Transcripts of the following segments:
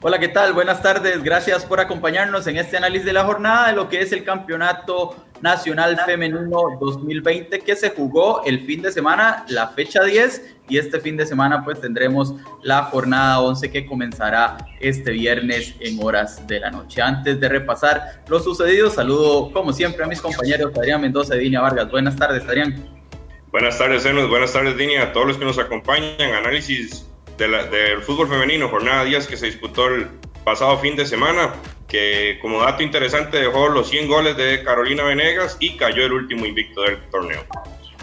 Hola, ¿qué tal? Buenas tardes. Gracias por acompañarnos en este análisis de la jornada de lo que es el Campeonato Nacional Femenino 2020 que se jugó el fin de semana, la fecha 10, y este fin de semana pues tendremos la jornada 11 que comenzará este viernes en horas de la noche. Antes de repasar lo sucedido, saludo como siempre a mis compañeros Adrián Mendoza y Dinia Vargas. Buenas tardes, Adrián. Buenas tardes, Enos. Buenas tardes, Dinia. A todos los que nos acompañan. Análisis del fútbol femenino, jornada 10 que se disputó el pasado fin de semana, que como dato interesante dejó los 100 goles de Carolina Venegas y cayó el último invicto del torneo.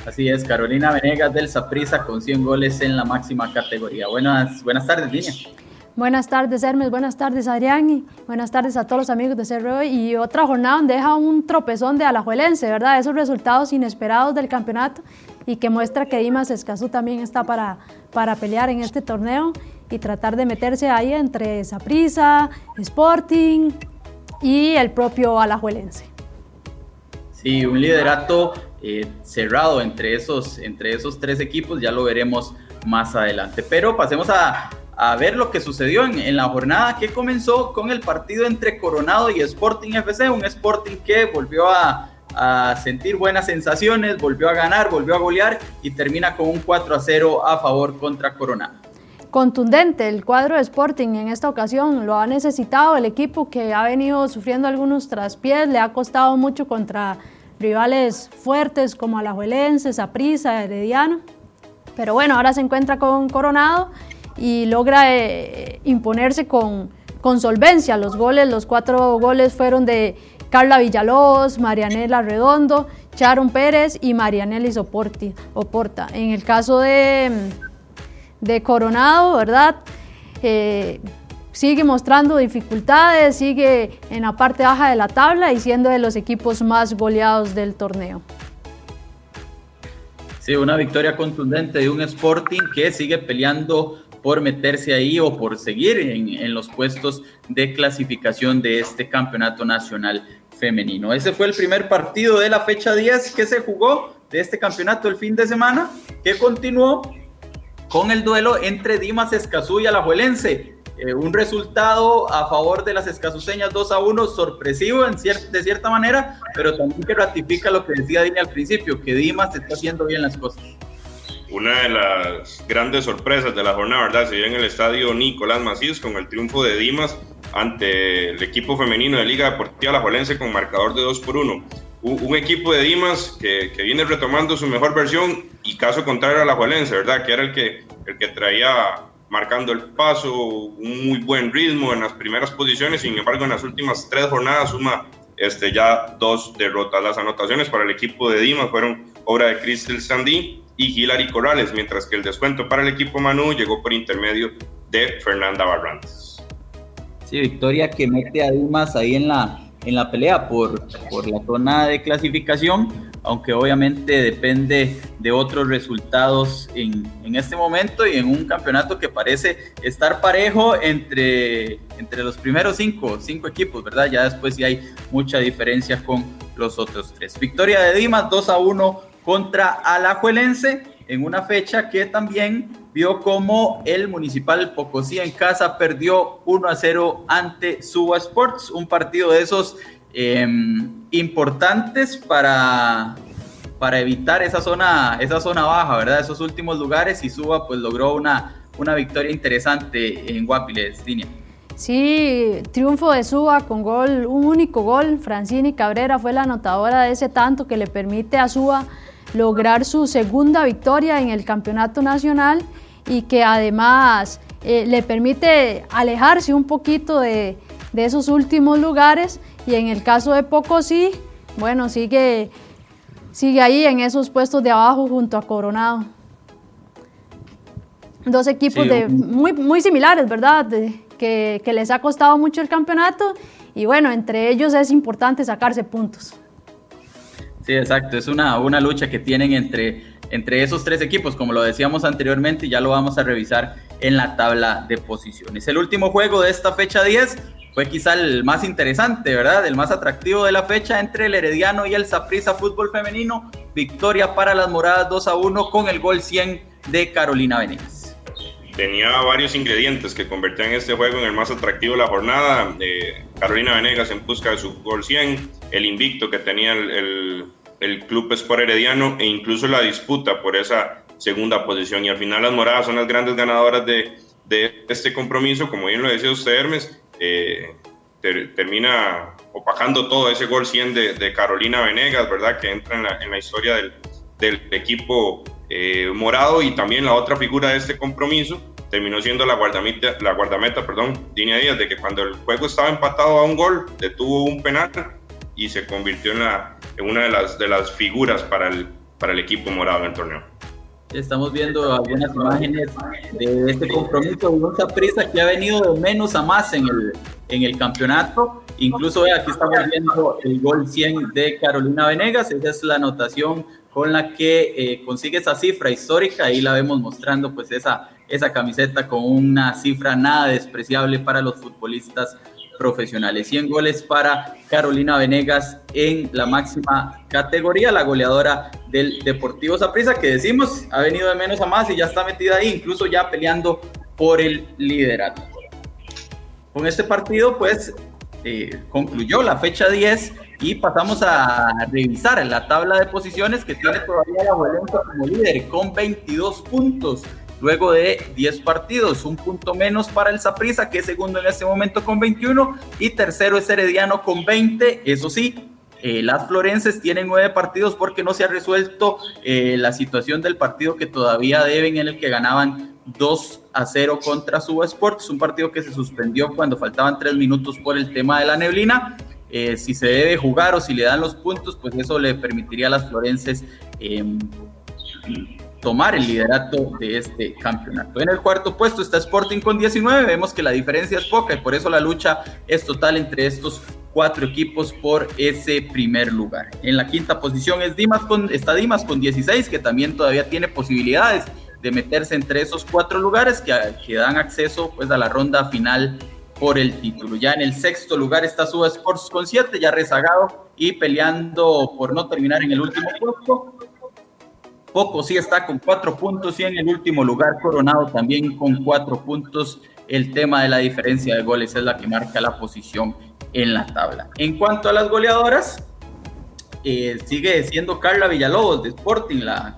Así es, Carolina Venegas del Saprissa con 100 goles en la máxima categoría. Buenas, buenas tardes. Buenas tardes, Hermes. Buenas tardes, Adrián. Y buenas tardes a todos los amigos de CRO. Y otra jornada donde deja un tropezón de Alajuelense, ¿verdad? Esos resultados inesperados del campeonato y que muestra que Dimas Escazú también está para, para pelear en este torneo y tratar de meterse ahí entre Saprissa, Sporting y el propio Alajuelense. Sí, un liderato eh, cerrado entre esos, entre esos tres equipos, ya lo veremos más adelante. Pero pasemos a, a ver lo que sucedió en, en, la jornada que comenzó con el partido entre Coronado y Sporting FC, un Sporting que volvió a a sentir buenas sensaciones, volvió a ganar, volvió a golear y termina con un 4 a 0 a favor contra Corona. Contundente el cuadro de Sporting en esta ocasión, lo ha necesitado el equipo que ha venido sufriendo algunos traspiés, le ha costado mucho contra rivales fuertes como Alajuelense, Saprissa, Herediano, pero bueno, ahora se encuentra con Coronado y logra eh, imponerse con, con solvencia. Los goles, los cuatro goles fueron de Carla Villalobos, Marianela Redondo, Sharon Pérez y Marianela Soporti, Oporta. En el caso de, de Coronado, ¿verdad? Eh, sigue mostrando dificultades, sigue en la parte baja de la tabla y siendo de los equipos más goleados del torneo. Sí, una victoria contundente de un Sporting que sigue peleando por meterse ahí o por seguir en, los puestos de clasificación de este campeonato nacional femenino. Ese fue el primer partido de la fecha 10 que se jugó de este campeonato el fin de semana, que continuó con el duelo entre Dimas Escazú y Alajuelense. Eh, un resultado a favor de las escazuseñas 2 a 1, sorpresivo en de cierta manera, pero también que ratifica lo que decía Dini al principio, que Dimas está haciendo bien las cosas. Una de las grandes sorpresas de la jornada, ¿verdad? Se dio en el estadio Nicolás Macías con el triunfo de Dimas ante el equipo femenino de Liga Deportiva Alajuelense con marcador de 2 por 1. Un, equipo de Dimas que, que, viene retomando su mejor versión y caso contrario a la Juelense, ¿verdad? Que era el que, el que traía marcando el paso, un muy buen ritmo en las primeras posiciones, sin embargo en las últimas tres jornadas suma este, ya dos derrotas. Las anotaciones para el equipo de Dimas fueron obra de Crystal Sandy y Hilary Corrales, mientras que el descuento para el equipo Manu llegó por intermedio de Fernanda Barrantes. Sí, victoria que mete a Dimas ahí en la, en la pelea por, por la zona de clasificación, aunque obviamente depende de otros resultados en, en, este momento y en un campeonato que parece estar parejo entre, entre los primeros cinco, cinco equipos, ¿verdad? Ya después sí hay mucha diferencia con los otros tres. Victoria de Dimas 2 a 1 contra Alajuelense en una fecha que también vio como el Municipal Pocosí en casa perdió 1 a 0 ante Suba Sports, un partido de esos em, importantes para, para evitar esa zona, esa zona baja, ¿verdad? Esos últimos lugares y Suba pues logró una, una victoria interesante en Guapiles, Línea. Sí, triunfo de Suba con gol, un único gol. Francini Cabrera fue la anotadora de ese tanto que le permite a Suba lograr su segunda victoria en el campeonato nacional y que además eh, le permite alejarse un poquito de, de, esos últimos lugares y en el caso de Pocosí, bueno, sigue, sigue ahí en esos puestos de abajo junto a Coronado. Dos equipos de, muy, muy similares, ¿verdad? que, que les ha costado mucho el campeonato y bueno, entre ellos es importante sacarse puntos. Sí, exacto, es una, una lucha que tienen entre entre esos tres equipos, como lo decíamos anteriormente, y ya lo vamos a revisar en la tabla de posiciones. El último juego de esta fecha 10 fue quizá el más interesante, ¿verdad? El más atractivo de la fecha entre el Herediano y el Saprissa Fútbol Femenino. Victoria para las Moradas 2 a 1 con el gol 100 de Carolina Venegas. tenía varios ingredientes que convertían este juego en el más atractivo de la jornada. Eh, Carolina Venegas en busca de su gol 100, el invicto que tenía el, Club Sport Herediano e incluso la disputa por esa segunda posición. Y al final las moradas son las grandes ganadoras de, de este compromiso, como bien lo decía usted Hermes, eh, termina opacando todo ese gol 100 de, de, Carolina Venegas, ¿verdad? Que entra en la, en la historia del, del equipo eh, morado y también la otra figura de este compromiso terminó siendo la guardameta, la guardameta perdón, Dinia Díaz, de que cuando el juego estaba empatado a un gol, detuvo un penal y se convirtió en, la, una de las, de las figuras para el, para el equipo morado en el torneo. Estamos viendo algunas imágenes de este compromiso un prisa que ha venido de menos a más en el, en el campeonato. Incluso aquí estamos viendo el gol 100 de Carolina Venegas. Esa es la anotación con la que eh, consigue esa cifra histórica. Ahí la vemos mostrando pues esa, esa camiseta con una cifra nada despreciable para los futbolistas profesionales. 100 goles para Carolina Venegas en la máxima categoría, la goleadora del Deportivo Saprissa, que decimos ha venido de menos a más y ya está metida ahí, incluso ya peleando por el liderato. Con este partido, pues eh, concluyó la fecha 10 y pasamos a revisar la tabla de posiciones que tiene todavía la Valencia como líder con 22 puntos luego de 10 partidos, un punto menos para el Saprissa, que es segundo en este momento con 21, y tercero es Herediano con 20. Eso sí, eh, las Florenses tienen nueve partidos porque no se ha resuelto eh, la situación del partido que todavía deben, en el que ganaban 2 a 0 contra Suba Sports, un partido que se suspendió cuando faltaban 3 minutos por el tema de la neblina. Eh, si se debe jugar o si le dan los puntos, pues eso le permitiría a las Florenses em, tomar el liderato de este campeonato. En el cuarto puesto está Sporting con 19, vemos que la diferencia es poca y por eso la lucha es total entre estos cuatro equipos por ese primer lugar. En la quinta posición es Dimas con, está Dimas con 16, que también todavía tiene posibilidades de meterse entre esos cuatro lugares que, que dan acceso pues, a la ronda final por el título. Ya en el sexto lugar está Suba Sports con 7, ya rezagado y peleando por no terminar en el último puesto. Poco sí está con cuatro puntos y en el último lugar Coronado también con cuatro puntos. El tema de la diferencia de goles es la que marca la posición en la tabla. En cuanto a las goleadoras, eh, sigue siendo Carla Villalobos de Sporting, la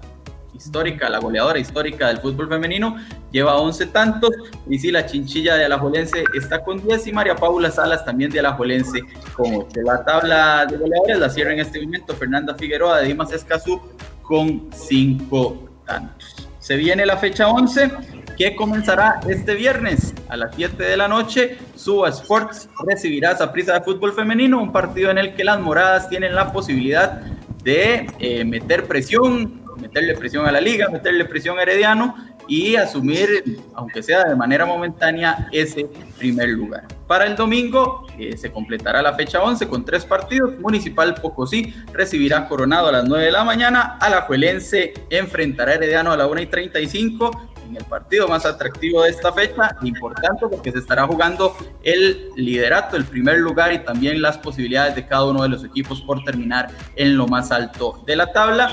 histórica, la goleadora histórica del fútbol femenino, lleva 11 tantos. Y si la chinchilla de Alajuelense está con 10 y María Paula Salas también de Alajuelense con 8. La tabla de goleadores la cierra en este momento Fernanda Figueroa de Dimas Escazú con cinco tantos. Se viene la fecha 11 que comenzará este viernes a las 7 de la noche. Suba Sports recibirá esa prisa de fútbol femenino, un partido en el que las moradas tienen la posibilidad de eh, meter presión, meterle presión a la liga, meterle presión a Herediano y asumir, aunque sea de manera momentánea, ese primer lugar. Para el domingo eh, se completará la fecha 11 con tres partidos. Municipal Pocosí recibirá Coronado a las 9 de la mañana. Alajuelense enfrentará a Herediano a las 1 y 35 en el partido más atractivo de esta fecha, importante porque se estará jugando el liderato, el primer lugar y también las posibilidades de cada uno de los equipos por terminar en lo más alto de la tabla.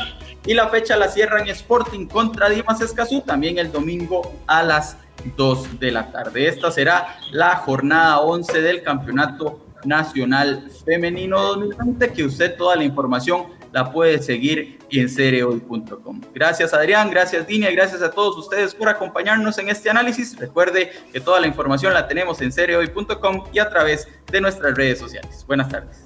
Y la fecha la cierran Sporting contra Dimas Escazú, también el domingo a las 2 de la tarde. Esta será la jornada 11 del Campeonato Nacional Femenino 2020, que usted toda la información la puede seguir en cereoy.com. Gracias Adrián, gracias Dinia, gracias a todos ustedes por acompañarnos en este análisis. Recuerde que toda la información la tenemos en cereoy.com y a través de nuestras redes sociales. Buenas tardes.